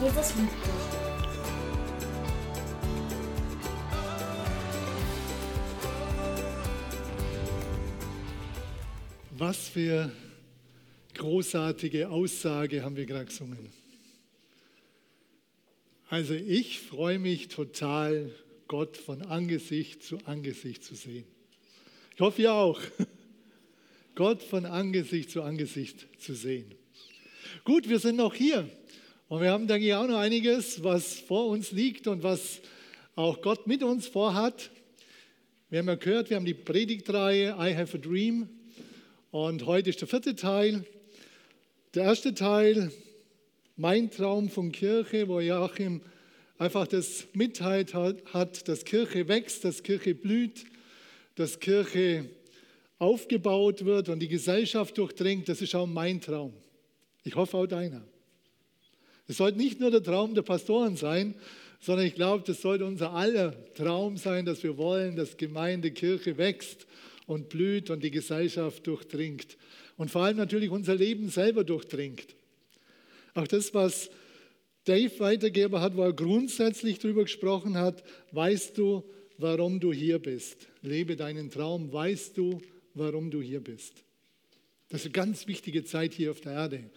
Jesus liebt dich. Was für großartige Aussage haben wir gerade gesungen. Also ich freue mich total, Gott von Angesicht zu Angesicht zu sehen. Ich hoffe ihr auch. Gott von Angesicht zu Angesicht zu sehen. Gut, wir sind noch hier und wir haben, denke ich, auch noch einiges, was vor uns liegt und was auch Gott mit uns vorhat. Wir haben ja gehört, wir haben die Predigtreihe I Have a Dream und heute ist der vierte Teil. Der erste Teil, mein Traum von Kirche, wo Joachim einfach das mitteilt hat, dass Kirche wächst, dass Kirche blüht, dass Kirche aufgebaut wird und die Gesellschaft durchdringt, das ist auch mein Traum. Ich hoffe auch deiner. Es sollte nicht nur der Traum der Pastoren sein, sondern ich glaube, das sollte unser aller Traum sein, dass wir wollen, dass Gemeinde, Kirche wächst und blüht und die Gesellschaft durchdringt. Und vor allem natürlich unser Leben selber durchdringt. Auch das, was Dave weitergegeben hat, wo er grundsätzlich darüber gesprochen hat, weißt du, warum du hier bist. Lebe deinen Traum, weißt du, warum du hier bist. Das ist eine ganz wichtige Zeit hier auf der Erde.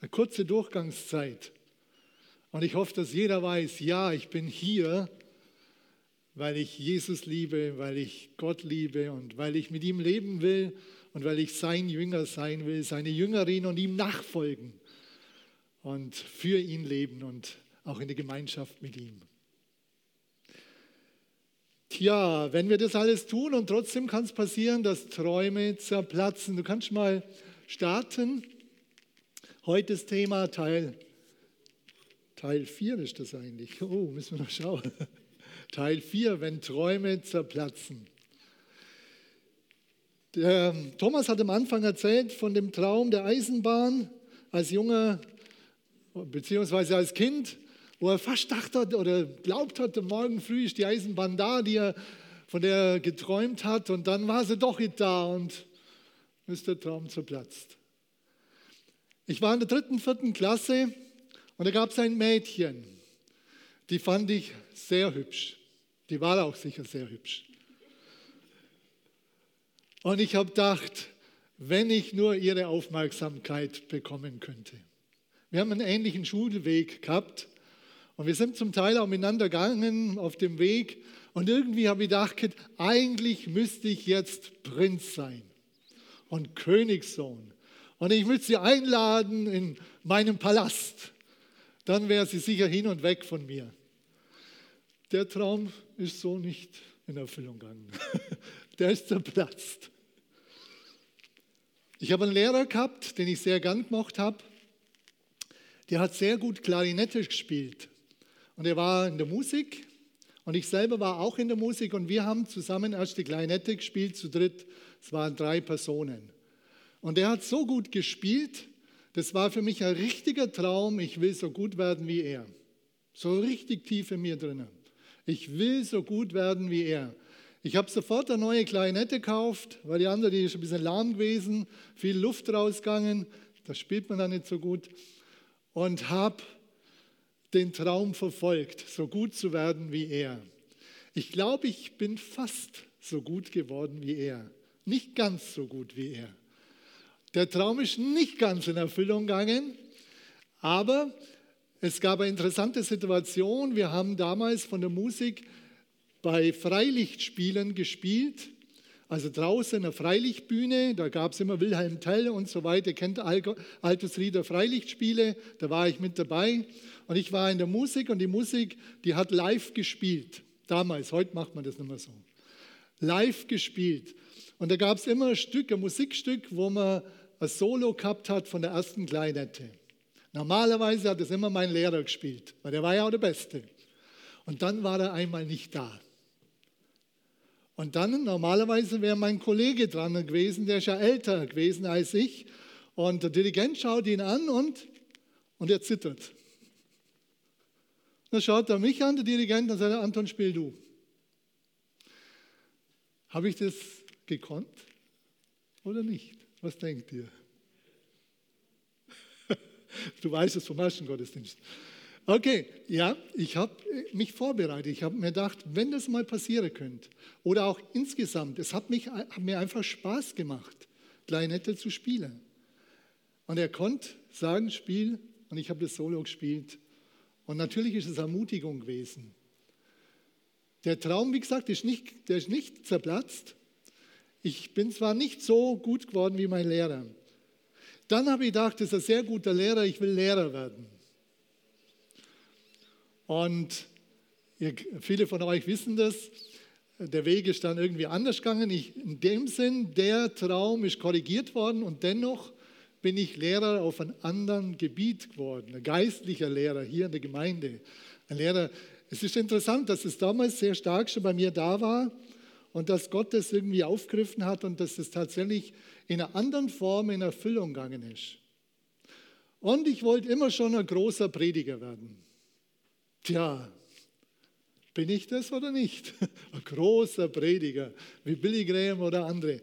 Eine kurze Durchgangszeit. Und ich hoffe, dass jeder weiß, ja, ich bin hier, weil ich Jesus liebe, weil ich Gott liebe und weil ich mit ihm leben will und weil ich sein Jünger sein will, seine Jüngerin und ihm nachfolgen und für ihn leben und auch in der Gemeinschaft mit ihm. Tja, wenn wir das alles tun und trotzdem kann es passieren, dass Träume zerplatzen. Du kannst mal starten. Heute das Thema Teil Teil 4 ist das eigentlich. Oh, müssen wir noch schauen. Teil 4, wenn Träume zerplatzen. Der Thomas hat am Anfang erzählt von dem Traum der Eisenbahn als junger, beziehungsweise als Kind, wo er fast dachte oder glaubt hatte, morgen früh ist die Eisenbahn da, die er, von der er geträumt hat, und dann war sie doch nicht da und ist der Traum zerplatzt. Ich war in der dritten, vierten Klasse und da gab es ein Mädchen, die fand ich sehr hübsch. Die war auch sicher sehr hübsch. Und ich habe gedacht, wenn ich nur ihre Aufmerksamkeit bekommen könnte. Wir haben einen ähnlichen Schulweg gehabt und wir sind zum Teil auch miteinander gegangen auf dem Weg. Und irgendwie habe ich gedacht, eigentlich müsste ich jetzt Prinz sein und Königssohn. Und ich müsste sie einladen in meinen Palast dann wäre sie sicher hin und weg von mir. Der Traum ist so nicht in Erfüllung gegangen. Der ist zerplatzt. Ich habe einen Lehrer gehabt, den ich sehr gern gemacht habe. Der hat sehr gut Klarinette gespielt. Und er war in der Musik. Und ich selber war auch in der Musik. Und wir haben zusammen erst die Klarinette gespielt, zu dritt. Es waren drei Personen. Und er hat so gut gespielt, das war für mich ein richtiger Traum. Ich will so gut werden wie er. So richtig tief in mir drinnen. Ich will so gut werden wie er. Ich habe sofort eine neue Klarinette gekauft, weil die andere, die ist ein bisschen lahm gewesen, viel Luft rausgegangen, das spielt man dann nicht so gut. Und habe den Traum verfolgt, so gut zu werden wie er. Ich glaube, ich bin fast so gut geworden wie er. Nicht ganz so gut wie er. Der Traum ist nicht ganz in Erfüllung gegangen, aber es gab eine interessante Situation. Wir haben damals von der Musik bei Freilichtspielen gespielt, also draußen in der Freilichtbühne, da gab es immer Wilhelm Tell und so weiter, Ihr kennt Altusrieder Freilichtspiele, da war ich mit dabei. Und ich war in der Musik und die Musik, die hat live gespielt, damals, heute macht man das nicht mehr so, live gespielt. Und da gab es immer ein Stück, ein Musikstück, wo man ein Solo gehabt hat von der ersten Kleinette. Normalerweise hat es immer mein Lehrer gespielt, weil der war ja auch der Beste. Und dann war er einmal nicht da. Und dann normalerweise wäre mein Kollege dran gewesen, der ist ja älter gewesen als ich. Und der Dirigent schaut ihn an und, und er zittert. Dann schaut er mich an, der Dirigent, und sagt, Anton, spiel du. Habe ich das gekonnt oder nicht? Was denkt ihr? Du weißt es vom ersten Gottesdienst. Okay, ja, ich habe mich vorbereitet. Ich habe mir gedacht, wenn das mal passieren könnte, oder auch insgesamt, es hat, mich, hat mir einfach Spaß gemacht, Klarinette zu spielen. Und er konnte sagen, spiel, und ich habe das Solo gespielt. Und natürlich ist es Ermutigung gewesen. Der Traum, wie gesagt, ist nicht, der ist nicht zerplatzt. Ich bin zwar nicht so gut geworden wie mein Lehrer. Dann habe ich gedacht, das ist ein sehr guter Lehrer, ich will Lehrer werden. Und ihr, viele von euch wissen das, der Weg ist dann irgendwie anders gegangen. Ich, in dem Sinn, der Traum ist korrigiert worden und dennoch bin ich Lehrer auf einem anderen Gebiet geworden, ein geistlicher Lehrer hier in der Gemeinde. Ein Lehrer. Es ist interessant, dass es damals sehr stark schon bei mir da war und dass Gott das irgendwie aufgegriffen hat und dass es tatsächlich in einer anderen Form in Erfüllung gegangen ist. Und ich wollte immer schon ein großer Prediger werden. Tja, bin ich das oder nicht? Ein großer Prediger, wie Billy Graham oder andere.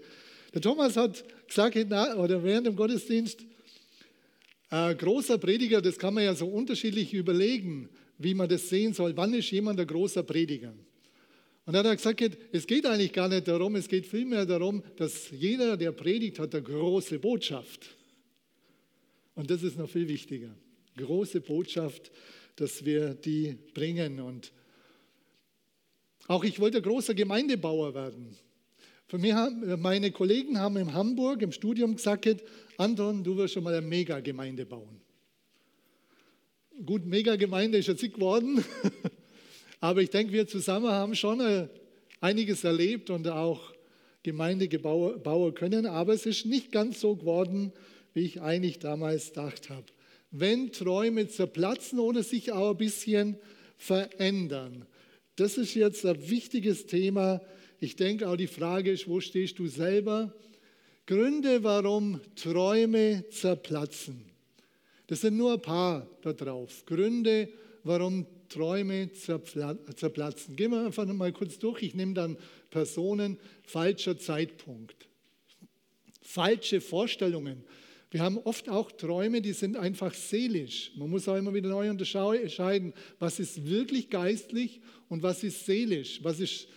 Der Thomas hat gesagt, oder während dem Gottesdienst, ein großer Prediger, das kann man ja so unterschiedlich überlegen, wie man das sehen soll. Wann ist jemand ein großer Prediger? Und dann hat er gesagt, es geht eigentlich gar nicht darum, es geht vielmehr darum, dass jeder, der predigt, hat eine große Botschaft. Und das ist noch viel wichtiger. Große Botschaft, dass wir die bringen. Und auch ich wollte großer Gemeindebauer werden. Für mich meine Kollegen haben in Hamburg im Studium gesagt, Anton, du wirst schon mal eine Megagemeinde bauen. Gut, Megagemeinde ist jetzt nicht geworden, aber ich denke, wir zusammen haben schon äh, einiges erlebt und auch Gemeinde bauen können, aber es ist nicht ganz so geworden, wie ich eigentlich damals gedacht habe. Wenn Träume zerplatzen oder sich auch ein bisschen verändern. Das ist jetzt ein wichtiges Thema, ich denke auch die Frage ist, wo stehst du selber? Gründe, warum Träume zerplatzen. Das sind nur ein paar da drauf. Gründe, warum Träume zerplatzen. Gehen wir einfach mal kurz durch. Ich nehme dann Personen, falscher Zeitpunkt. Falsche Vorstellungen. Wir haben oft auch Träume, die sind einfach seelisch. Man muss auch immer wieder neu unterscheiden, was ist wirklich geistlich und was ist seelisch, was ist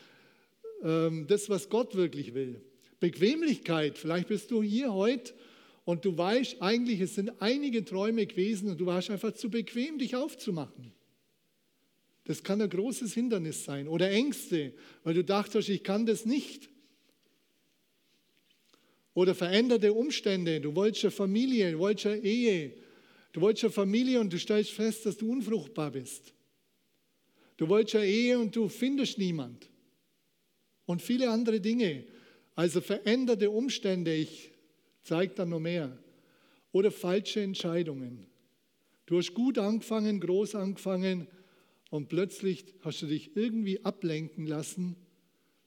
ähm, das, was Gott wirklich will. Bequemlichkeit, vielleicht bist du hier heute und du weißt eigentlich, es sind einige Träume gewesen und du warst einfach zu bequem, dich aufzumachen. Das kann ein großes Hindernis sein. Oder Ängste, weil du dachtest, ich kann das nicht. Oder veränderte Umstände. Du wolltest eine Familie, du wolltest eine Ehe. Du wolltest eine Familie und du stellst fest, dass du unfruchtbar bist. Du wolltest eine Ehe und du findest niemand und viele andere Dinge. Also veränderte Umstände, ich zeige dann noch mehr. Oder falsche Entscheidungen. Du hast gut angefangen, groß angefangen und plötzlich hast du dich irgendwie ablenken lassen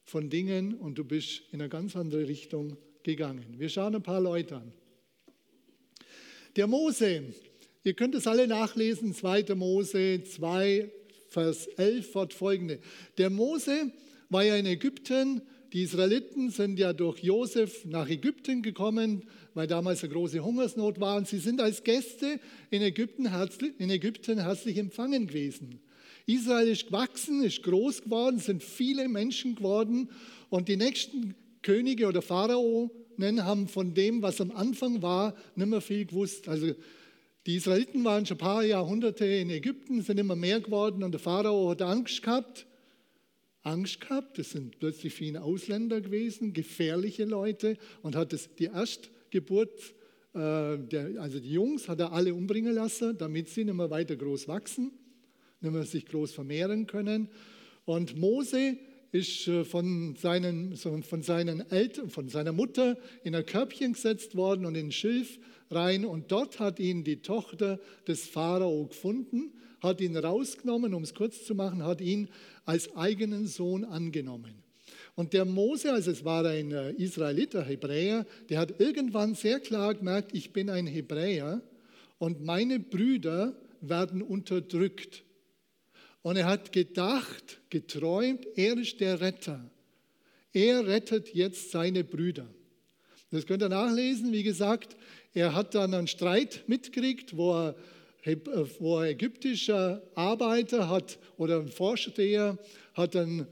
von Dingen und du bist in eine ganz andere Richtung gegangen. Wir schauen ein paar Leute an. Der Mose, ihr könnt es alle nachlesen, 2. Mose 2, Vers 11 fortfolgende. Der Mose war ja in Ägypten. Die Israeliten sind ja durch Josef nach Ägypten gekommen, weil damals eine große Hungersnot war. Und sie sind als Gäste in Ägypten, in Ägypten herzlich empfangen gewesen. Israel ist gewachsen, ist groß geworden, sind viele Menschen geworden. Und die nächsten Könige oder Pharaonen haben von dem, was am Anfang war, nicht mehr viel gewusst. Also die Israeliten waren schon ein paar Jahrhunderte in Ägypten, sind immer mehr geworden und der Pharao hat Angst gehabt Angst gehabt. Das sind plötzlich viele Ausländer gewesen, gefährliche Leute und hat das, die Erstgeburt, äh, also die Jungs, hat er alle umbringen lassen, damit sie nicht mehr weiter groß wachsen, nicht mehr sich groß vermehren können. Und Mose ist äh, von seinen, von seinen Eltern, von seiner Mutter in ein Körbchen gesetzt worden und in Schilf rein. Und dort hat ihn die Tochter des Pharao gefunden hat ihn rausgenommen, um es kurz zu machen, hat ihn als eigenen Sohn angenommen. Und der Mose, also es war ein äh, Israeliter, Hebräer, der hat irgendwann sehr klar gemerkt, ich bin ein Hebräer und meine Brüder werden unterdrückt. Und er hat gedacht, geträumt, er ist der Retter. Er rettet jetzt seine Brüder. Das könnt ihr nachlesen. Wie gesagt, er hat dann einen Streit mitgekriegt, wo er wo ein ägyptischer Arbeiter hat oder ein Vorsteher hat dann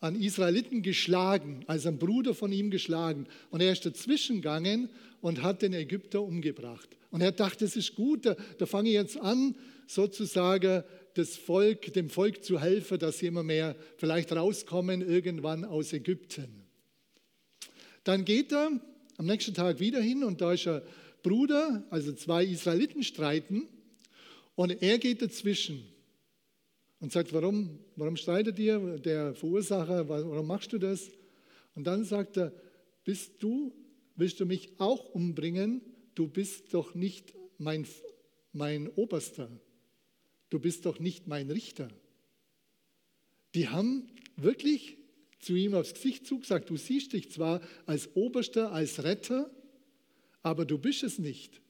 an Israeliten geschlagen, also ein Bruder von ihm geschlagen. Und er ist dazwischen gegangen und hat den Ägypter umgebracht. Und er dachte, das ist gut, da, da fange ich jetzt an, sozusagen das Volk, dem Volk zu helfen, dass sie immer mehr vielleicht rauskommen irgendwann aus Ägypten. Dann geht er am nächsten Tag wieder hin und da ist ein Bruder, also zwei Israeliten streiten und er geht dazwischen und sagt, warum, warum streitet ihr, der Verursacher, warum machst du das? Und dann sagt er, bist du, willst du mich auch umbringen? Du bist doch nicht mein, mein Oberster. Du bist doch nicht mein Richter. Die haben wirklich zu ihm aufs Gesicht zugesagt, du siehst dich zwar als Oberster, als Retter, aber du bist es nicht.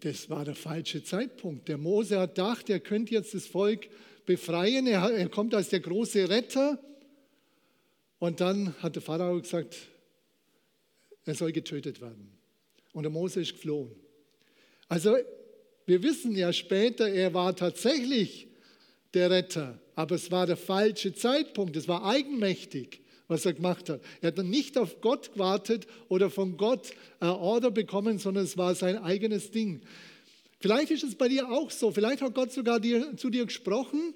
Das war der falsche Zeitpunkt. Der Mose hat gedacht, er könnte jetzt das Volk befreien. Er, kommt als der große Retter. Und dann hat der Pharao gesagt, er soll getötet werden. Und der Mose ist geflohen. Also wir wissen ja später, er war tatsächlich der Retter, aber es war der falsche Zeitpunkt, es war eigenmächtig, was er gemacht hat. Er hat nicht auf Gott gewartet oder von Gott Order bekommen, sondern es war sein eigenes Ding. Vielleicht ist es bei dir auch so, vielleicht hat Gott sogar dir, zu dir gesprochen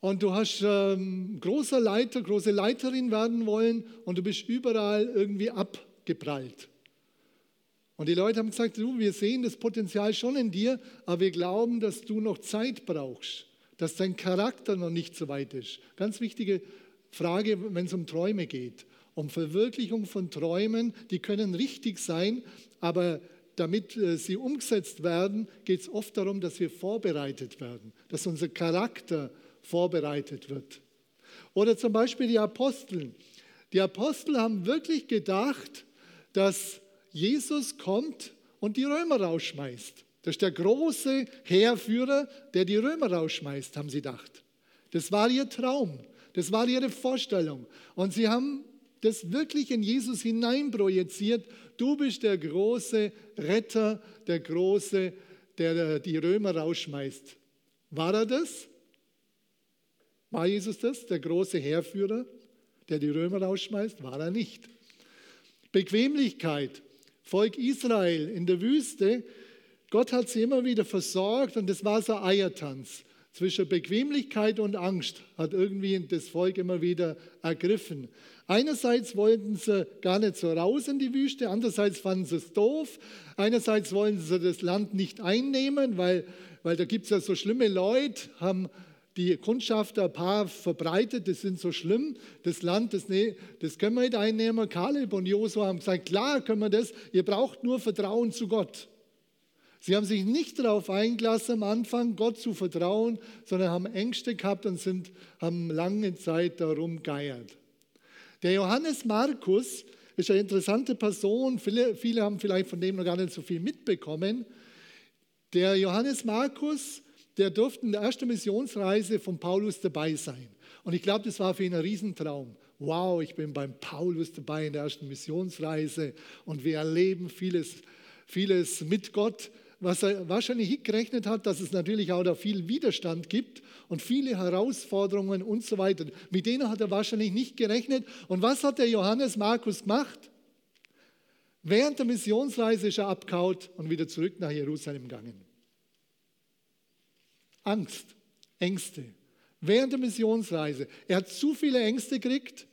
und du hast ähm, großer Leiter, große Leiterin werden wollen und du bist überall irgendwie abgeprallt. Und die Leute haben gesagt, du, wir sehen das Potenzial schon in dir, aber wir glauben, dass du noch Zeit brauchst, dass dein Charakter noch nicht so weit ist. Ganz wichtige Frage, wenn es um Träume geht. Um Verwirklichung von Träumen, die können richtig sein, aber damit äh, sie umgesetzt werden, geht es oft darum, dass wir vorbereitet werden, dass unser Charakter vorbereitet wird. Oder zum Beispiel die Apostel. Die Apostel haben wirklich gedacht, dass Jesus kommt und die Römer rausschmeißt. Das ist der große Heerführer, der die Römer rausschmeißt, haben sie gedacht. Das war ihr Traum, das war ihre Vorstellung. Und sie haben das wirklich in Jesus hineinprojiziert. Du bist der große Retter, der große, der die Römer rausschmeißt. War er das? War Jesus das, der große Heerführer, der die Römer rausschmeißt? War er nicht. Bequemlichkeit. Volk Israel in der Wüste, Gott hat sie immer wieder versorgt und das war so ein Eiertanz. Zwischen Bequemlichkeit und Angst hat irgendwie das Volk immer wieder ergriffen. Einerseits wollten sie gar nicht so raus in die Wüste, andererseits fanden sie es doof. Einerseits wollten sie das Land nicht einnehmen, weil, weil da gibt es ja so schlimme Leute, haben die Kundschafter ein paar verbreitet, das sind so schlimm, das Land, das, nee, das können wir nicht einnehmen. Kaleb und Josua haben gesagt, klar können wir das, ihr braucht nur Vertrauen zu Gott. Sie haben sich nicht darauf eingelassen, am Anfang Gott zu vertrauen, sondern haben Ängste gehabt und sind, haben lange Zeit darum geiert. Der Johannes Markus ist eine interessante Person. Viele, viele haben vielleicht von dem noch gar nicht so viel mitbekommen. Der Johannes Markus der durfte in der ersten Missionsreise von Paulus dabei sein. Und ich glaube, das war für ihn ein Riesentraum. Wow, ich bin beim Paulus dabei in der ersten Missionsreise und wir erleben vieles, vieles mit Gott. Was er wahrscheinlich gerechnet hat, dass es natürlich auch da viel Widerstand gibt und viele Herausforderungen und so weiter. Mit denen hat er wahrscheinlich nicht gerechnet. Und was hat der Johannes Markus gemacht? Während der Missionsreise ist er abgehaut und wieder zurück nach Jerusalem gegangen. Angst, Ängste. Während der Missionsreise. Er hat zu viele Ängste gekriegt.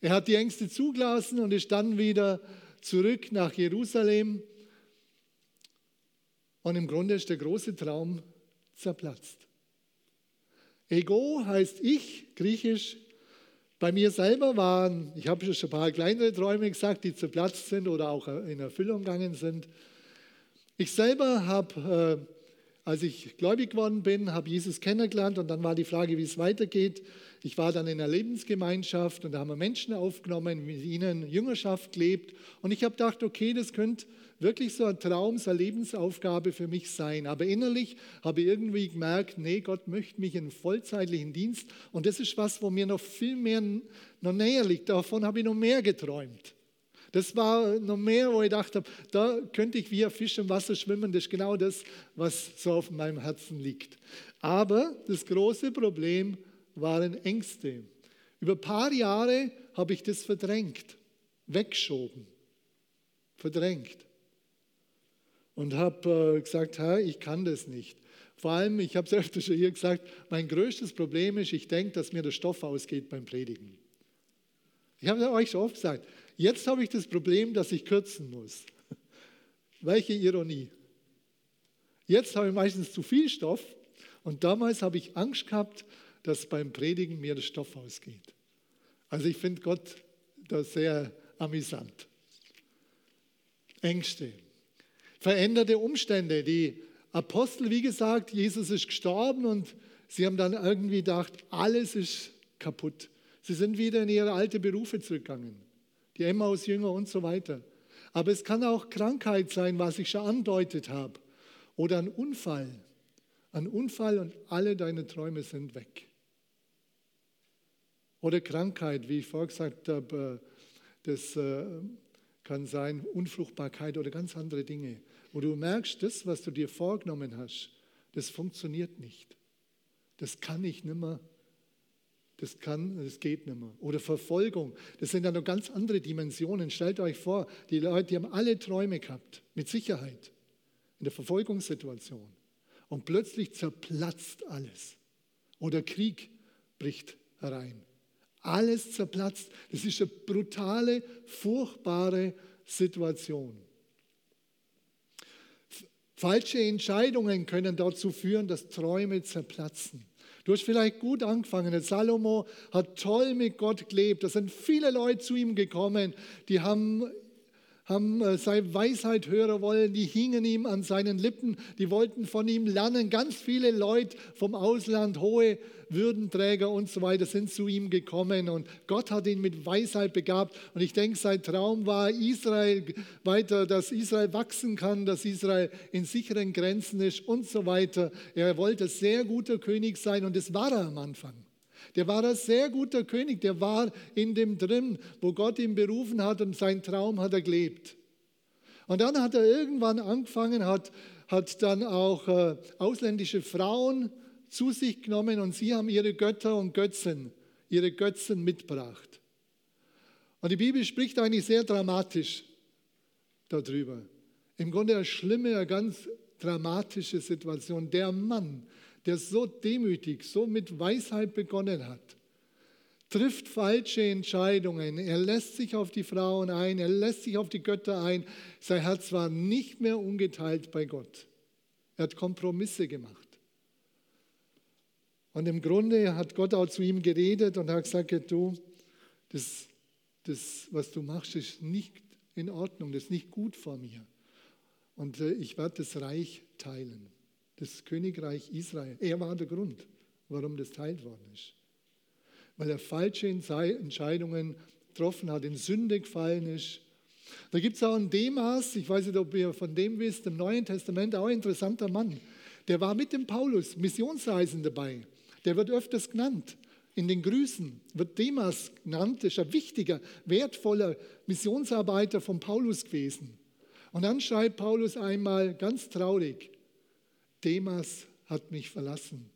Er hat die Ängste zugelassen und ist dann wieder zurück nach Jerusalem. Und im Grunde ist der große Traum zerplatzt. Ego heißt ich, griechisch. Bei mir selber waren, ich habe schon ein paar kleinere Träume gesagt, die zerplatzt sind oder auch in Erfüllung gegangen sind. Ich selber habe äh, als ich gläubig geworden bin, habe Jesus kennengelernt und dann war die Frage, wie es weitergeht. Ich war dann in einer Lebensgemeinschaft und da haben wir Menschen aufgenommen, mit ihnen Jüngerschaft gelebt und ich habe gedacht, okay, das könnte wirklich so ein Traum, so eine Lebensaufgabe für mich sein. Aber innerlich habe ich irgendwie gemerkt, nee, Gott möchte mich in vollzeitlichen Dienst und das ist was, wo mir noch viel mehr, noch näher liegt. Davon habe ich noch mehr geträumt. Das war noch mehr, wo ich dachte, da könnte ich wie ein Fisch im Wasser schwimmen. Das ist genau das, was so auf meinem Herzen liegt. Aber das große Problem waren Ängste. Über ein paar Jahre habe ich das verdrängt, weggeschoben, verdrängt. Und habe äh, gesagt, ich kann das nicht. Vor allem, ich habe es öfter schon hier gesagt, mein größtes Problem ist, ich denke, dass mir der Stoff ausgeht beim Predigen. Ich habe euch schon oft gesagt, jetzt habe ich das Problem, dass ich kürzen muss. Welche Ironie. Jetzt habe ich meistens zu viel Stoff und damals habe ich Angst gehabt, dass beim Predigen mir der Stoff ausgeht. Also ich finde Gott da sehr amüsant. Ängste, veränderte Umstände, die Apostel, wie gesagt, Jesus ist gestorben und sie haben dann irgendwie gedacht, alles ist kaputt. Sie sind wieder in ihre alte Berufe zurückgegangen. Die Emmaus-Jünger und so weiter. Aber es kann auch Krankheit sein, was ich schon andeutet habe. Oder ein Unfall. Ein Unfall und alle deine Träume sind weg. Oder Krankheit, wie ich vorher gesagt habe, das äh, kann sein Unfruchtbarkeit oder ganz andere Dinge wo du merkst, das, was du dir vorgenommen hast, das funktioniert nicht. Das kann ich nicht mehr. Das kann, das geht nicht mehr. Oder Verfolgung. Das sind dann noch ganz andere Dimensionen. Stellt euch vor, die Leute, die haben alle Träume gehabt, mit Sicherheit, in der Verfolgungssituation. Und plötzlich zerplatzt alles. Oder Krieg bricht herein. Alles zerplatzt. Das ist eine brutale, furchtbare Situation. Falsche Entscheidungen können dazu führen, dass Träume zerplatzen. Du hast vielleicht gut angefangen. Salomo hat toll mit Gott gelebt. Da sind viele Leute zu ihm gekommen, die haben haben äh, seine Weisheit hören wollen, die hingen ihm an seinen Lippen, die wollten von ihm lernen. Ganz viele Leute vom Ausland, hohe Würdenträger und so weiter sind zu ihm gekommen und Gott hat ihn mit Weisheit begabt. Und ich denke, sein Traum war Israel weiter, dass Israel wachsen kann, dass Israel in sicheren Grenzen ist und so weiter. Er wollte sehr guter König sein und das war er am Anfang. Der war ein sehr guter König, der war in dem drin, wo Gott ihn berufen hat und sein Traum hat er gelebt. Und dann hat er irgendwann angefangen, hat, hat dann auch äh, ausländische Frauen zu sich genommen und sie haben ihre Götter und Götzen, ihre Götzen mitgebracht. Und die Bibel spricht eigentlich sehr dramatisch darüber. Im Grunde eine schlimme, eine ganz dramatische Situation. Der Mann, der so demütig, so mit Weisheit begonnen hat, trifft falsche Entscheidungen. Er lässt sich auf die Frauen ein, er lässt sich auf die Götter ein. Sein Herz war nicht mehr ungeteilt bei Gott. Er hat Kompromisse gemacht. Und im Grunde hat Gott auch zu ihm geredet und hat gesagt, du, das, das, was du machst, ist nicht in Ordnung, das ist nicht gut vor mir. Und äh, ich werde das Reich teilen das Königreich Israel. Er war der Grund, warum das teilt worden ist. Weil er falsche Entscheidungen getroffen hat, in Sünde gefallen ist. Da gibt es auch einen Demas, ich weiß nicht, ob ihr von dem wisst, im Neuen Testament auch ein interessanter Mann. Der war mit dem Paulus Missionsreisen dabei. Der wird öfters genannt. In den Grüßen wird Demas genannt, ist ein wichtiger, wertvoller Missionsarbeiter von Paulus gewesen. Und dann schreibt Paulus einmal ganz traurig, Demas hat mich verlassen.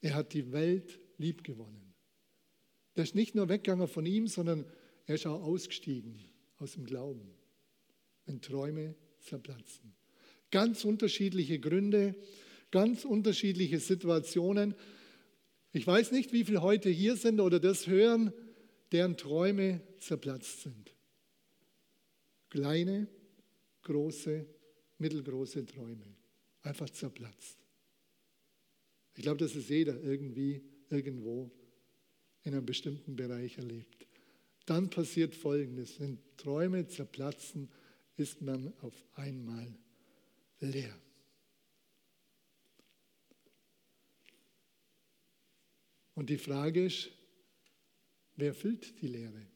Er hat die Welt liebgewonnen. Der ist nicht nur weggegangen von ihm, sondern er ist auch ausgestiegen aus dem Glauben, wenn Träume zerplatzen. Ganz unterschiedliche Gründe, ganz unterschiedliche Situationen. Ich weiß nicht, wie viele heute hier sind oder das hören, deren Träume zerplatzt sind. Kleine, große, mittelgroße Träume einfach zerplatzt. Ich glaube, dass es jeder irgendwie, irgendwo in einem bestimmten Bereich erlebt. Dann passiert Folgendes. Wenn Träume zerplatzen, ist man auf einmal leer. Und die Frage ist, wer füllt die Leere?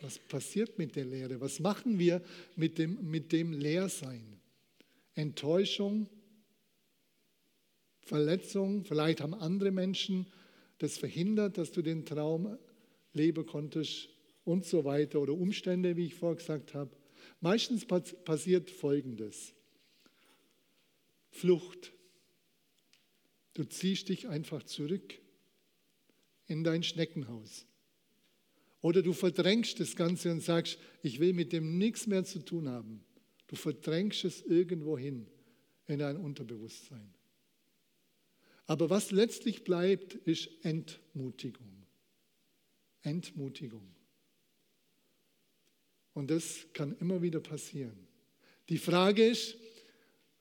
Was passiert mit der Leere? Was machen wir mit dem, mit dem Leersein? Enttäuschung, Verletzung, vielleicht haben andere Menschen das verhindert, dass du den Traum leben konntest und so weiter oder Umstände, wie ich vorher gesagt habe. Meistens passiert Folgendes. Flucht. Du ziehst dich einfach zurück in dein Schneckenhaus. Oder du verdrängst das Ganze und sagst, ich will mit dem nichts mehr zu tun haben. Du verdrängst es irgendwo hin in dein Unterbewusstsein. Aber was letztlich bleibt, ist Entmutigung. Entmutigung. Und das kann immer wieder passieren. Die Frage ist,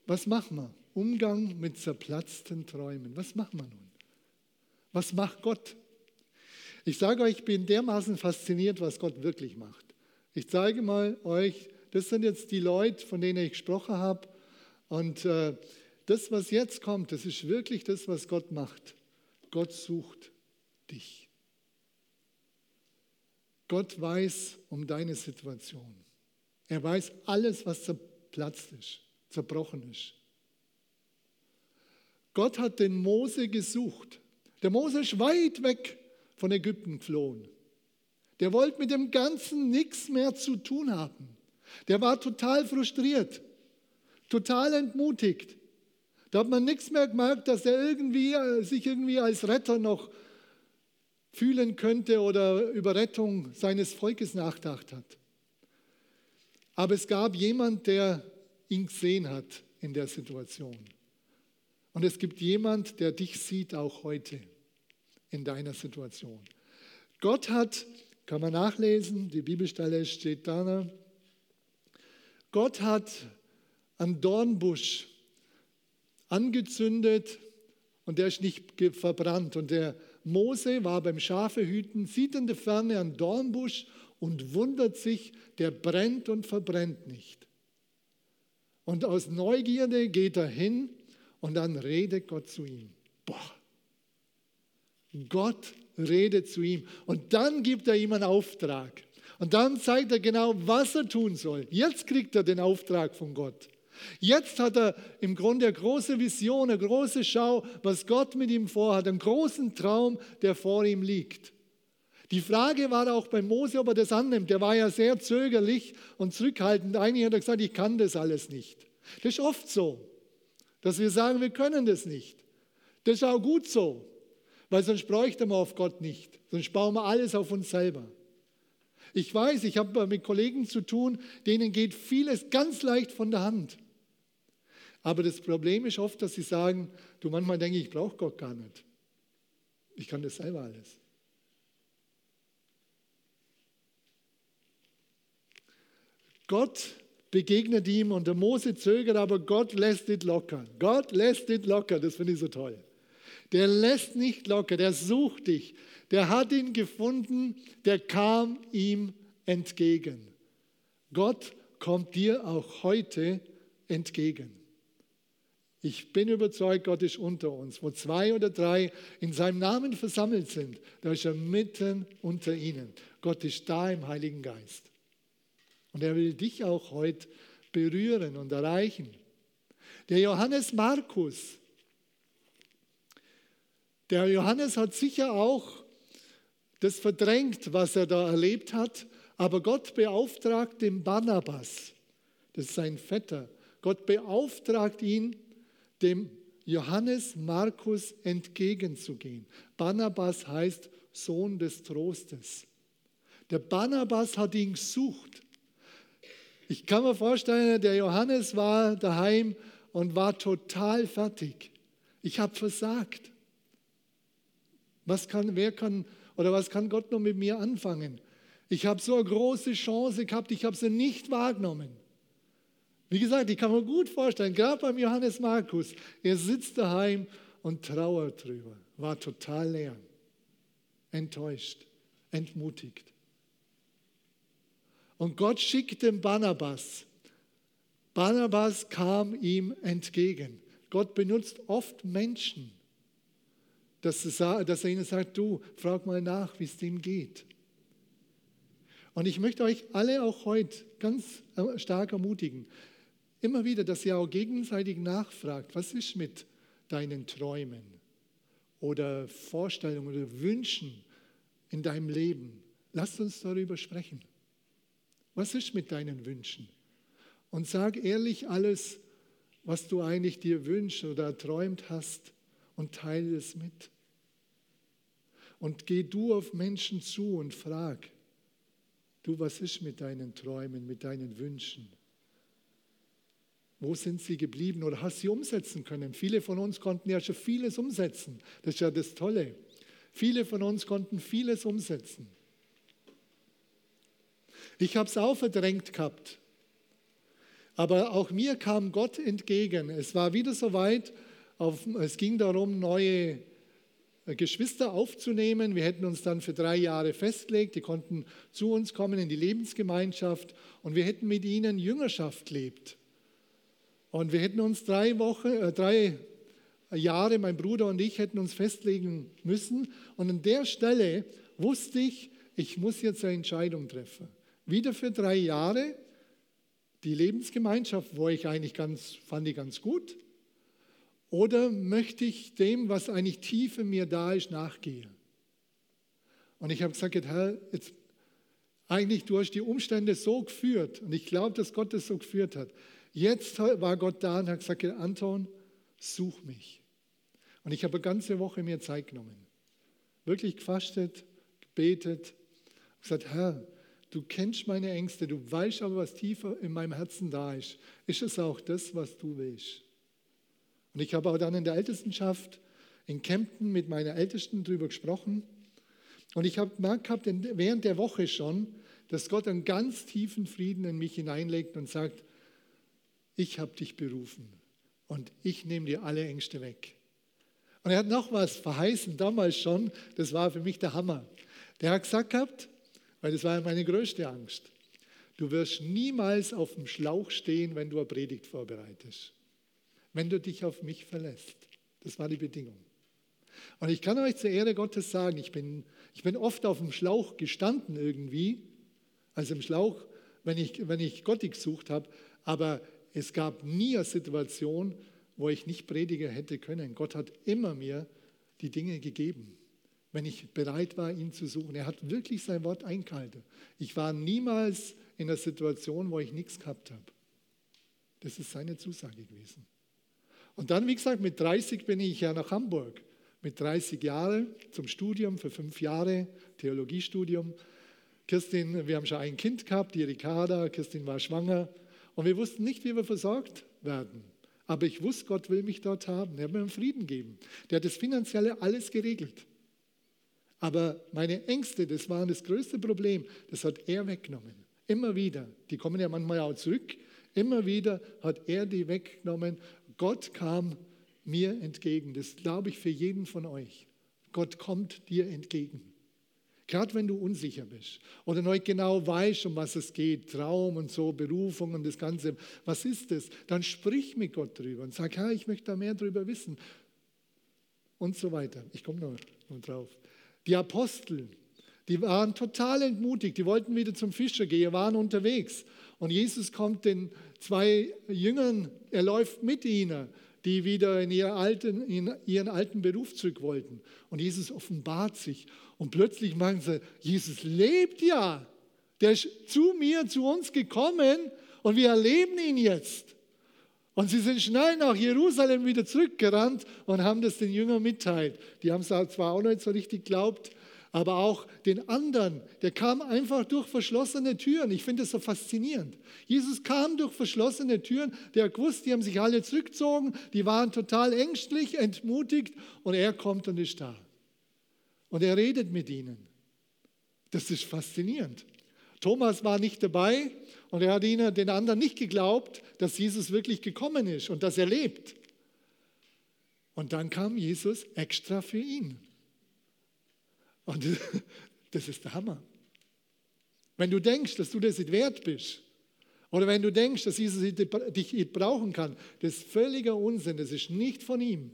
was machen wir? Umgang mit zerplatzten Träumen. Was machen wir nun? Was macht Gott? Ich sage euch, ich bin dermaßen fasziniert, was Gott wirklich macht. Ich zeige mal euch, das sind jetzt die Leute, von denen ich gesprochen habe. Und äh, das, was jetzt kommt, das ist wirklich das, was Gott macht. Gott sucht dich. Gott weiß um deine Situation. Er weiß alles, was zerplatzt ist, zerbrochen ist. Gott hat den Mose gesucht. Der Mose ist weit weg von Ägypten geflohen. Der wollte mit dem Ganzen nichts mehr zu tun haben. Der war total frustriert, total entmutigt. Da hat man nichts mehr gemerkt, dass er irgendwie, äh, sich irgendwie als Retter noch fühlen könnte oder über Rettung seines Volkes nachgedacht hat. Aber es gab jemand, der ihn gesehen hat in der Situation. Und es gibt jemand, der dich sieht auch heute in deiner Situation. Gott hat, kann man nachlesen, die Bibelstelle steht da, Gott hat einen Dornbusch angezündet und der ist nicht verbrannt. Und der Mose war beim Schafehüten, sieht in der Ferne einen Dornbusch und wundert sich, der brennt und verbrennt nicht. Und aus Neugierde geht er hin und dann redet Gott zu ihm. Boah. Gott redet zu ihm. Und dann gibt er ihm einen Auftrag. Und dann zeigt er genau, was er tun soll. Jetzt kriegt er den Auftrag von Gott. Jetzt hat er im Grunde eine große Vision, eine große Schau, was Gott mit ihm vorhat, einen großen Traum, der vor ihm liegt. Die Frage war auch bei Mose, ob er das annimmt. Der war ja sehr zögerlich und zurückhaltend. Eigentlich hat er gesagt, ich kann das alles nicht. Das ist oft so dass wir sagen, wir können das nicht. Das ist auch gut so, weil sonst bräuchten wir auf Gott nicht, sonst bauen wir alles auf uns selber. Ich weiß, ich habe mit Kollegen zu tun, denen geht vieles ganz leicht von der Hand. Aber das Problem ist oft, dass sie sagen, du manchmal denke ich, ich brauche Gott gar nicht. Ich kann das selber alles. Gott begegnet ihm und der Mose zögert, aber Gott lässt es locker. Gott lässt es locker, das finde ich so toll. Der lässt nicht locker, der sucht dich. Der hat ihn gefunden, der kam ihm entgegen. Gott kommt dir auch heute entgegen. Ich bin überzeugt, Gott ist unter uns. Wo zwei oder drei in seinem Namen versammelt sind, da ist er mitten unter ihnen. Gott ist da im Heiligen Geist. Und er will dich auch heute berühren und erreichen. Der Johannes Markus, der Johannes hat sicher auch das verdrängt, was er da erlebt hat, aber Gott beauftragt den Barnabas, das ist sein Vetter, Gott beauftragt ihn, dem Johannes Markus entgegenzugehen. Barnabas heißt Sohn des Trostes. Der Barnabas hat ihn gesucht. Ich kann mir vorstellen, der Johannes war daheim und war total fertig. Ich habe versagt. Was kann, wer kann oder was kann Gott noch mit mir anfangen? Ich habe so eine große Chance gehabt, ich habe sie nicht wahrgenommen. Wie gesagt, ich kann mir gut vorstellen, gerade beim Johannes Markus, er sitzt daheim und trauert drüber, war total leer, enttäuscht, entmutigt. Und Gott schickt den Barnabas. Barnabas kam ihm entgegen. Gott benutzt oft Menschen, dass er, dass er ihnen sagt, du, frag mal nach, wie es dem geht. Und ich möchte euch alle auch heute ganz stark ermutigen, immer wieder, dass ihr auch gegenseitig nachfragt, was ist mit deinen Träumen oder Vorstellungen oder Wünschen in deinem Leben? lasst uns darüber sprechen. Was ist mit deinen Wünschen? Und sag ehrlich alles, was du eigentlich dir wünschst oder träumt hast und teile es mit. Und geh du auf Menschen zu und frag, du, was ist mit deinen Träumen, mit deinen Wünschen? Wo sind sie geblieben oder hast sie umsetzen können? Viele von uns konnten ja schon vieles umsetzen. Das ist ja das Tolle. Viele von uns konnten vieles umsetzen. Ich habe es auch verdrängt gehabt. Aber auch mir kam Gott entgegen. Es war wieder soweit, auf, es ging darum, neue Geschwister aufzunehmen. Wir hätten uns dann für drei Jahre festgelegt. Die konnten zu uns kommen in die Lebensgemeinschaft und wir hätten mit ihnen Jüngerschaft gelebt. Und wir hätten uns drei Wochen, äh, drei Jahre, mein Bruder und ich, hätten uns festlegen müssen. Und an der Stelle wusste ich, ich muss jetzt eine Entscheidung treffen. Wieder für drei Jahre die Lebensgemeinschaft, wo ich eigentlich ganz, fand ich ganz gut. Oder möchte ich dem, was eigentlich tief in mir da ist, nachgehen? Und ich habe gesagt, Herr, jetzt, eigentlich du hast die Umstände so geführt und ich glaube, dass Gott das so geführt hat. Jetzt war Gott da und hat gesagt, Anton, such mich. Und ich habe eine ganze Woche mir Zeit genommen. Wirklich gefastet, gebetet, gesagt, Herr, du kennst meine Ängste, du weißt aber, was tiefer in meinem Herzen da ist. Ist es auch das, was du willst? Und ich habe auch dann in der Ältestenschaft in Kempten mit meiner Ältesten darüber gesprochen. Und ich habe gemerkt gehabt, während der Woche schon, dass Gott einen ganz tiefen Frieden in mich hineinlegt und sagt, ich habe dich berufen und ich nehme dir alle Ängste weg. Und er hat noch was verheißen, damals schon, das war für mich der Hammer. Der hat gesagt gehabt, weil das war meine größte Angst, du wirst niemals auf dem Schlauch stehen, wenn du eine Predigt vorbereitest. Wenn du dich auf mich verlässt. Das war die Bedingung. Und ich kann euch zur Ehre Gottes sagen, ich bin, ich bin oft auf dem Schlauch gestanden irgendwie, also im Schlauch, wenn ich, wenn ich Gott gesucht habe, aber es gab nie eine Situation, wo ich nicht predigen hätte können. Gott hat immer mir die Dinge gegeben, wenn ich bereit war, ihn zu suchen. Er hat wirklich sein Wort eingehalten. Ich war niemals in einer Situation, wo ich nichts gehabt habe. Das ist seine Zusage gewesen. Und dann, wie gesagt, mit 30 bin ich ja nach Hamburg. Mit 30 Jahren zum Studium für fünf Jahre, Theologiestudium. Kirstin, wir haben schon ein Kind gehabt, die Ricarda. Kirstin war schwanger. Und wir wussten nicht, wie wir versorgt werden. Aber ich wusste, Gott will mich dort haben. Er hat mir einen Frieden gegeben. Der hat das Finanzielle alles geregelt. Aber meine Ängste, das war das größte Problem, das hat er weggenommen. Immer wieder. Die kommen ja manchmal auch zurück. Immer wieder hat er die weggenommen. Gott kam mir entgegen. Das glaube ich für jeden von euch. Gott kommt dir entgegen. Gerade wenn du unsicher bist oder nicht genau weißt, um was es geht, Traum und so, Berufung und das Ganze, was ist das? Dann sprich mit Gott drüber und sag, ja, ich möchte da mehr drüber wissen und so weiter. Ich komme noch, noch drauf. Die Apostel, die waren total entmutigt, die wollten wieder zum Fischer gehen, waren unterwegs. Und Jesus kommt den zwei Jüngern, er läuft mit ihnen die wieder in, ihr alten, in ihren alten Beruf zurück wollten. Und Jesus offenbart sich. Und plötzlich meinen sie, Jesus lebt ja. Der ist zu mir, zu uns gekommen und wir erleben ihn jetzt. Und sie sind schnell nach Jerusalem wieder zurückgerannt und haben das den Jüngern mitteilt. Die haben es zwar auch nicht so richtig geglaubt, aber auch den anderen, der kam einfach durch verschlossene Türen. Ich finde das so faszinierend. Jesus kam durch verschlossene Türen, der hat gewusst, die haben sich alle zurückgezogen, die waren total ängstlich, entmutigt und er kommt und ist da. Und er redet mit ihnen. Das ist faszinierend. Thomas war nicht dabei und er hat ihnen, den anderen nicht geglaubt, dass Jesus wirklich gekommen ist und dass er lebt. Und dann kam Jesus extra für ihn. Und das ist der Hammer. Wenn du denkst, dass du das nicht wert bist, oder wenn du denkst, dass Jesus dich nicht brauchen kann, das ist völliger Unsinn, das ist nicht von ihm.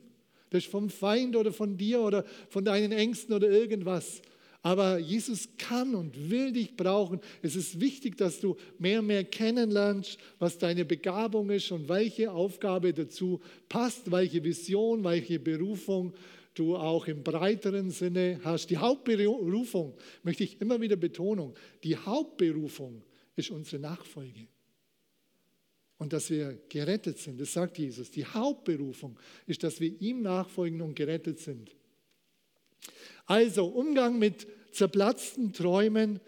Das ist vom Feind oder von dir oder von deinen Ängsten oder irgendwas. Aber Jesus kann und will dich brauchen. Es ist wichtig, dass du mehr und mehr kennenlernst, was deine Begabung ist und welche Aufgabe dazu passt, welche Vision, welche Berufung du auch im breiteren Sinne hast. Die Hauptberufung, möchte ich immer wieder betonen, die Hauptberufung ist unsere Nachfolge. Und dass wir gerettet sind, das sagt Jesus. Die Hauptberufung ist, dass wir ihm nachfolgen und gerettet sind. Also Umgang mit zerplatzten Träumen.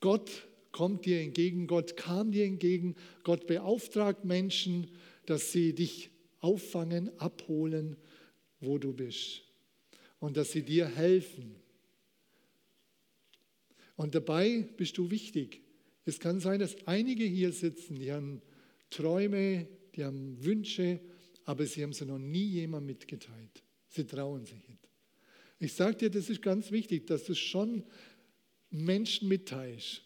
Gott kommt dir entgegen, Gott kam dir entgegen, Gott beauftragt Menschen, dass sie dich auffangen, abholen, wo du bist. Und dass sie dir helfen. Und dabei bist du wichtig. Es kann sein, dass einige hier sitzen, die haben Träume, die haben Wünsche, aber sie haben sie noch nie jemand mitgeteilt. Sie trauen sich nicht. Ich sage dir, das ist ganz wichtig, dass du schon Menschen mitteilst,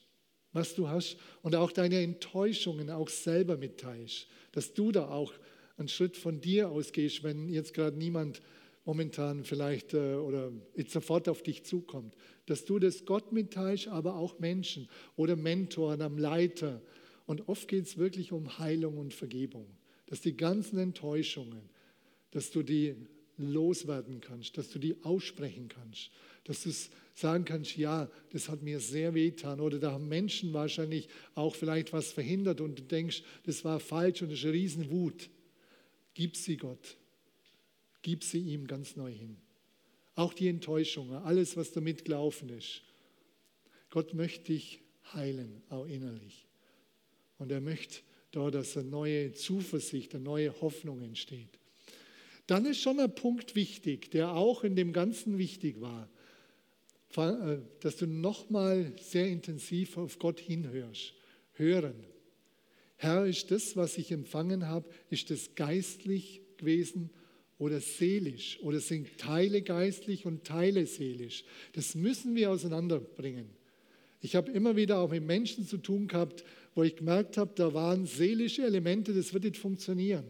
was du hast und auch deine Enttäuschungen auch selber mitteilst, dass du da auch einen Schritt von dir ausgehst, wenn jetzt gerade niemand momentan vielleicht äh, oder jetzt sofort auf dich zukommt, dass du das Gott mitteilst, aber auch Menschen oder Mentoren am Leiter, und oft geht es wirklich um Heilung und Vergebung, dass die ganzen Enttäuschungen, dass du die loswerden kannst, dass du die aussprechen kannst, dass du sagen kannst, ja, das hat mir sehr wehtan oder da haben Menschen wahrscheinlich auch vielleicht was verhindert und du denkst, das war falsch und das ist eine Riesenwut. Gib sie Gott, gib sie ihm ganz neu hin. Auch die Enttäuschungen, alles, was damit gelaufen ist. Gott möchte dich heilen, auch innerlich. Und er möchte da, dass eine neue Zuversicht, eine neue Hoffnung entsteht. Dann ist schon ein Punkt wichtig, der auch in dem Ganzen wichtig war, äh, dass du nochmal sehr intensiv auf Gott hinhörst. Hören. Herr, ist das, was ich empfangen habe, ist das geistlich gewesen oder seelisch? Oder sind Teile geistlich und Teile seelisch? Das müssen wir auseinanderbringen. Ich habe immer wieder auch mit Menschen zu tun gehabt, wo ich gemerkt habe, da waren seelische Elemente, das wird nicht funktionieren.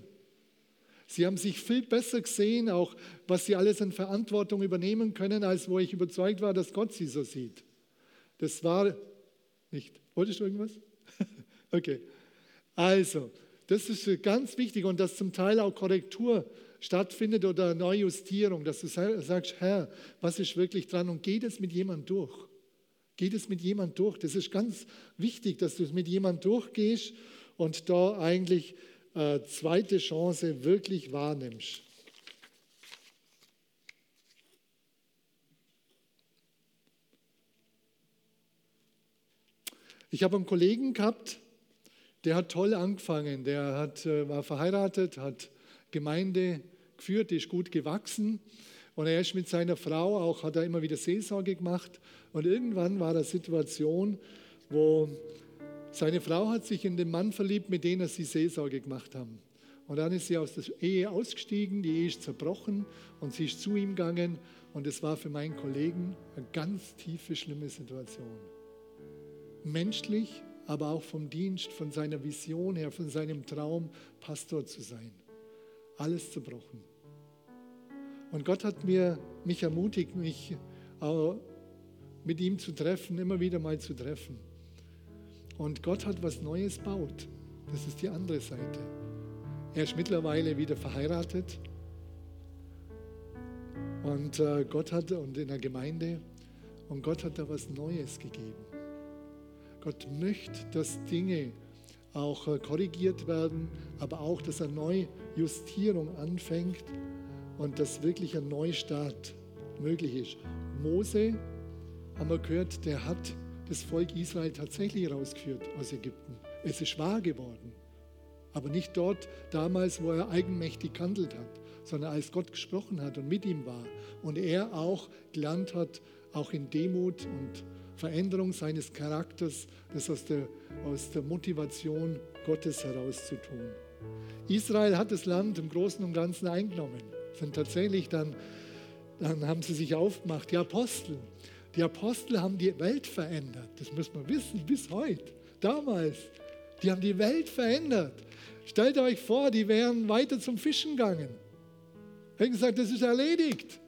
Sie haben sich viel besser gesehen, auch was sie alles an Verantwortung übernehmen können, als wo ich überzeugt war, dass Gott sie so sieht. Das war nicht. Wolltest du irgendwas? okay. Also, das ist ganz wichtig und dass zum Teil auch Korrektur stattfindet oder Neujustierung, dass du sagst, Herr, was ist wirklich dran und geht es mit jemandem durch? Geht es mit jemand durch? Das ist ganz wichtig, dass du es mit jemand durchgehst und da eigentlich äh, zweite Chance wirklich wahrnimmst. Ich habe einen Kollegen gehabt, der hat toll angefangen. Der hat, äh, war verheiratet, hat Gemeinde geführt, ist gut gewachsen. Und er ist mit seiner Frau auch, hat er immer wieder Seelsorge gemacht. Und irgendwann war eine Situation, wo seine Frau hat sich in den Mann verliebt, mit dem sie Seelsorge gemacht haben. Und dann ist sie aus der Ehe ausgestiegen, die Ehe ist zerbrochen und sie ist zu ihm gegangen. Und es war für meinen Kollegen eine ganz tiefe, schlimme Situation. Menschlich, aber auch vom Dienst, von seiner Vision her, von seinem Traum, Pastor zu sein. Alles zerbrochen. Und Gott hat mir, mich ermutigt, mich mit ihm zu treffen, immer wieder mal zu treffen. Und Gott hat was Neues baut. Das ist die andere Seite. Er ist mittlerweile wieder verheiratet. Und äh, Gott hat, und in der Gemeinde, und Gott hat da was Neues gegeben. Gott möchte, dass Dinge auch äh, korrigiert werden, aber auch, dass eine Neujustierung anfängt und dass wirklich ein Neustart möglich ist. Mose, haben wir gehört, der hat das Volk Israel tatsächlich rausgeführt aus Ägypten. Es ist wahr geworden. Aber nicht dort damals, wo er eigenmächtig gehandelt hat, sondern als Gott gesprochen hat und mit ihm war. Und er auch gelernt hat, auch in Demut und Veränderung seines Charakters, das aus der, aus der Motivation Gottes heraus zu tun. Israel hat das Land im Großen und Ganzen eingenommen sind tatsächlich dann, dann haben sie sich aufgemacht, die Apostel. Die Apostel haben die Welt verändert. Das muss man wissen, bis heute. Damals. Die haben die Welt verändert. Stellt euch vor, die wären weiter zum Fischen gegangen. Hätten gesagt, das ist erledigt.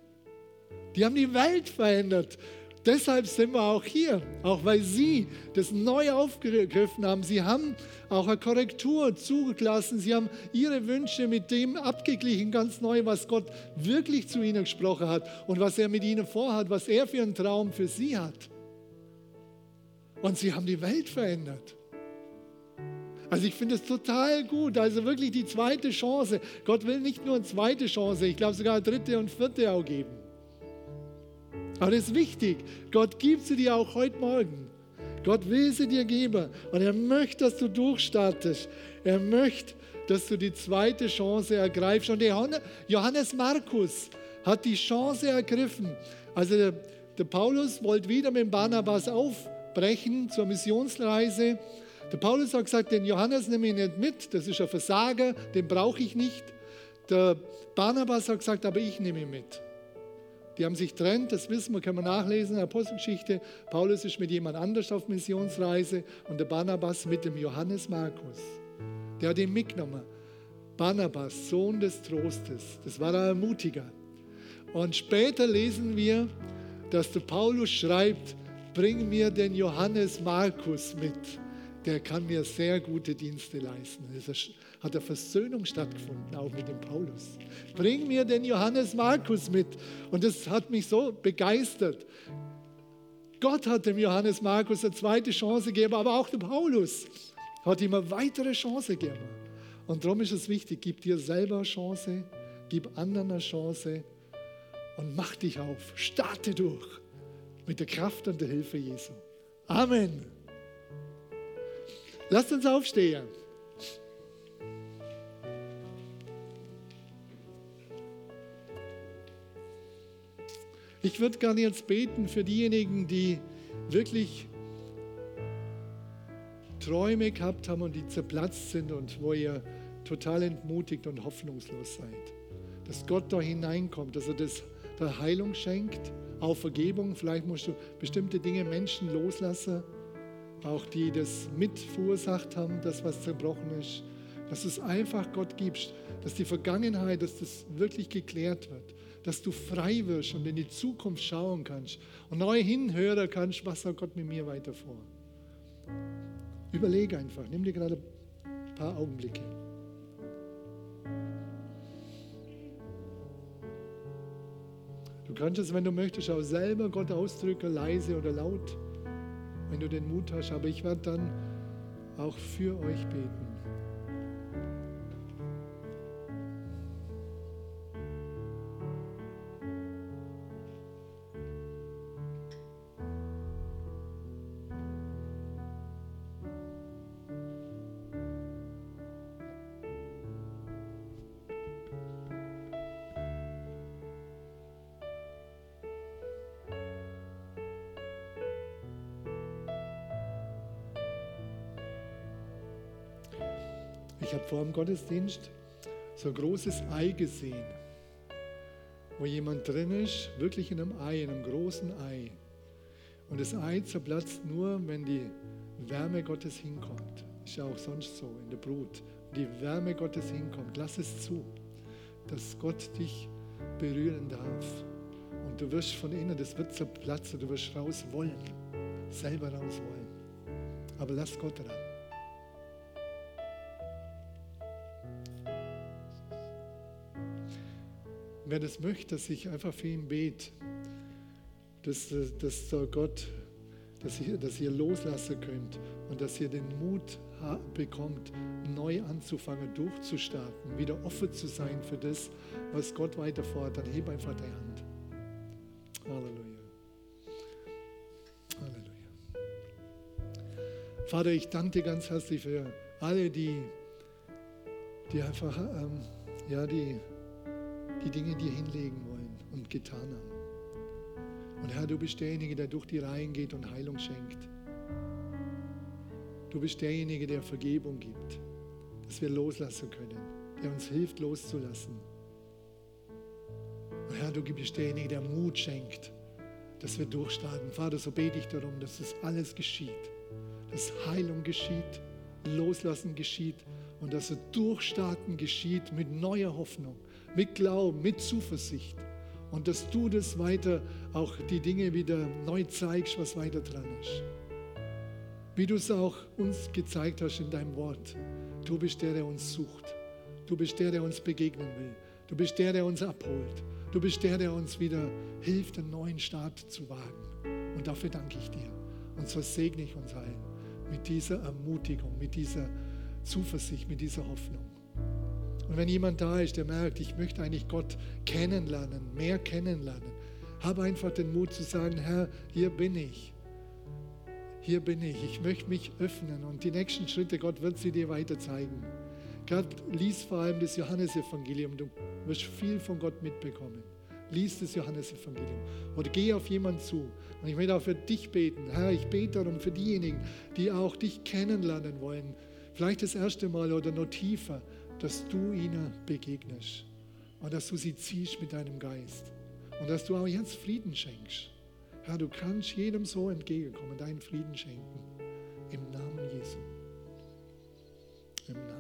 Die haben die Welt verändert. Deshalb sind wir auch hier, auch weil Sie das neu aufgegriffen haben. Sie haben auch eine Korrektur zugelassen. Sie haben Ihre Wünsche mit dem abgeglichen, ganz neu, was Gott wirklich zu Ihnen gesprochen hat und was er mit Ihnen vorhat, was er für einen Traum für Sie hat. Und Sie haben die Welt verändert. Also ich finde es total gut. Also wirklich die zweite Chance. Gott will nicht nur eine zweite Chance, ich glaube sogar eine dritte und vierte auch geben. Aber das ist wichtig. Gott gibt sie dir auch heute Morgen. Gott will sie dir geben. Und er möchte, dass du durchstartest. Er möchte, dass du die zweite Chance ergreifst. Und Johannes Markus hat die Chance ergriffen. Also der, der Paulus wollte wieder mit Barnabas aufbrechen zur Missionsreise. Der Paulus hat gesagt, den Johannes nehme ich nicht mit, das ist ein Versager, den brauche ich nicht. Der Barnabas hat gesagt, aber ich nehme ihn mit. Die haben sich trennt, das wissen wir, kann man nachlesen in der Apostelgeschichte. Paulus ist mit jemand anders auf Missionsreise und der Barnabas mit dem Johannes Markus. Der hat ihn mitgenommen. Barnabas, Sohn des Trostes. Das war ein Ermutiger. Und später lesen wir, dass der Paulus schreibt, bring mir den Johannes Markus mit der kann mir sehr gute Dienste leisten. Es hat eine Versöhnung stattgefunden, auch mit dem Paulus. Bring mir den Johannes Markus mit. Und das hat mich so begeistert. Gott hat dem Johannes Markus eine zweite Chance gegeben, aber auch dem Paulus hat ihm eine weitere Chance gegeben. Und darum ist es wichtig, gib dir selber eine Chance, gib anderen eine Chance und mach dich auf. Starte durch mit der Kraft und der Hilfe Jesu. Amen. Lasst uns aufstehen. Ich würde gerne jetzt beten für diejenigen, die wirklich Träume gehabt haben und die zerplatzt sind und wo ihr total entmutigt und hoffnungslos seid. Dass Gott da hineinkommt, dass er das der Heilung schenkt, auch Vergebung. Vielleicht musst du bestimmte Dinge Menschen loslassen auch die das mit verursacht haben, das, was zerbrochen ist, dass du es einfach Gott gibst, dass die Vergangenheit, dass das wirklich geklärt wird, dass du frei wirst und in die Zukunft schauen kannst und neu hinhören kannst, was hat Gott mit mir weiter vor. Überlege einfach, nimm dir gerade ein paar Augenblicke. Du kannst es, wenn du möchtest, auch selber Gott ausdrücken, leise oder laut wenn du den Mut hast. Aber ich werde dann auch für euch beten. Gottesdienst so ein großes Ei gesehen, wo jemand drin ist, wirklich in einem Ei, in einem großen Ei. Und das Ei zerplatzt nur, wenn die Wärme Gottes hinkommt. Ist ja auch sonst so in der Brut. Die Wärme Gottes hinkommt. Lass es zu, dass Gott dich berühren darf. Und du wirst von innen, das wird zerplatzen, du wirst raus wollen, selber raus wollen. Aber lass Gott ran. Wer das möchte, dass ich einfach für ihn bete, dass, dass Gott, dass ihr, dass ihr loslassen könnt und dass ihr den Mut bekommt, neu anzufangen, durchzustarten, wieder offen zu sein für das, was Gott weiter vorhat. Dann heb einfach die Hand. Halleluja. Halleluja. Vater, ich danke dir ganz herzlich für alle, die, die einfach, ähm, ja, die die Dinge dir hinlegen wollen und getan haben. Und Herr, du bist derjenige, der durch die Reihen geht und Heilung schenkt. Du bist derjenige, der Vergebung gibt, dass wir loslassen können, der uns hilft loszulassen. Und Herr, du bist derjenige, der Mut schenkt, dass wir durchstarten. Vater, so bete ich darum, dass das alles geschieht, dass Heilung geschieht, Loslassen geschieht und dass das Durchstarten geschieht mit neuer Hoffnung mit Glauben, mit Zuversicht Und dass du das weiter, auch die Dinge wieder neu zeigst, was weiter dran ist. Wie du es auch uns gezeigt hast in deinem Wort. Du bist der, der uns sucht. Du bist der, der uns begegnen will. Du bist der, der uns abholt. Du bist der, der uns wieder hilft, einen neuen Start zu wagen. Und dafür danke ich dir. Und so segne ich uns allen mit dieser Ermutigung, mit dieser Zuversicht, mit dieser Hoffnung. Und wenn jemand da ist, der merkt, ich möchte eigentlich Gott kennenlernen, mehr kennenlernen, habe einfach den Mut zu sagen, Herr, hier bin ich. Hier bin ich. Ich möchte mich öffnen und die nächsten Schritte, Gott wird sie dir weiter zeigen. Gott lies vor allem das Johannesevangelium. Du wirst viel von Gott mitbekommen. Lies das Johannesevangelium oder geh auf jemanden zu. Und ich möchte auch für dich beten. Herr, ich bete darum für diejenigen, die auch dich kennenlernen wollen. Vielleicht das erste Mal oder noch tiefer dass du ihnen begegnest und dass du sie ziehst mit deinem Geist und dass du auch jetzt Frieden schenkst. Herr, du kannst jedem so entgegenkommen, deinen Frieden schenken. Im Namen Jesu. Im Namen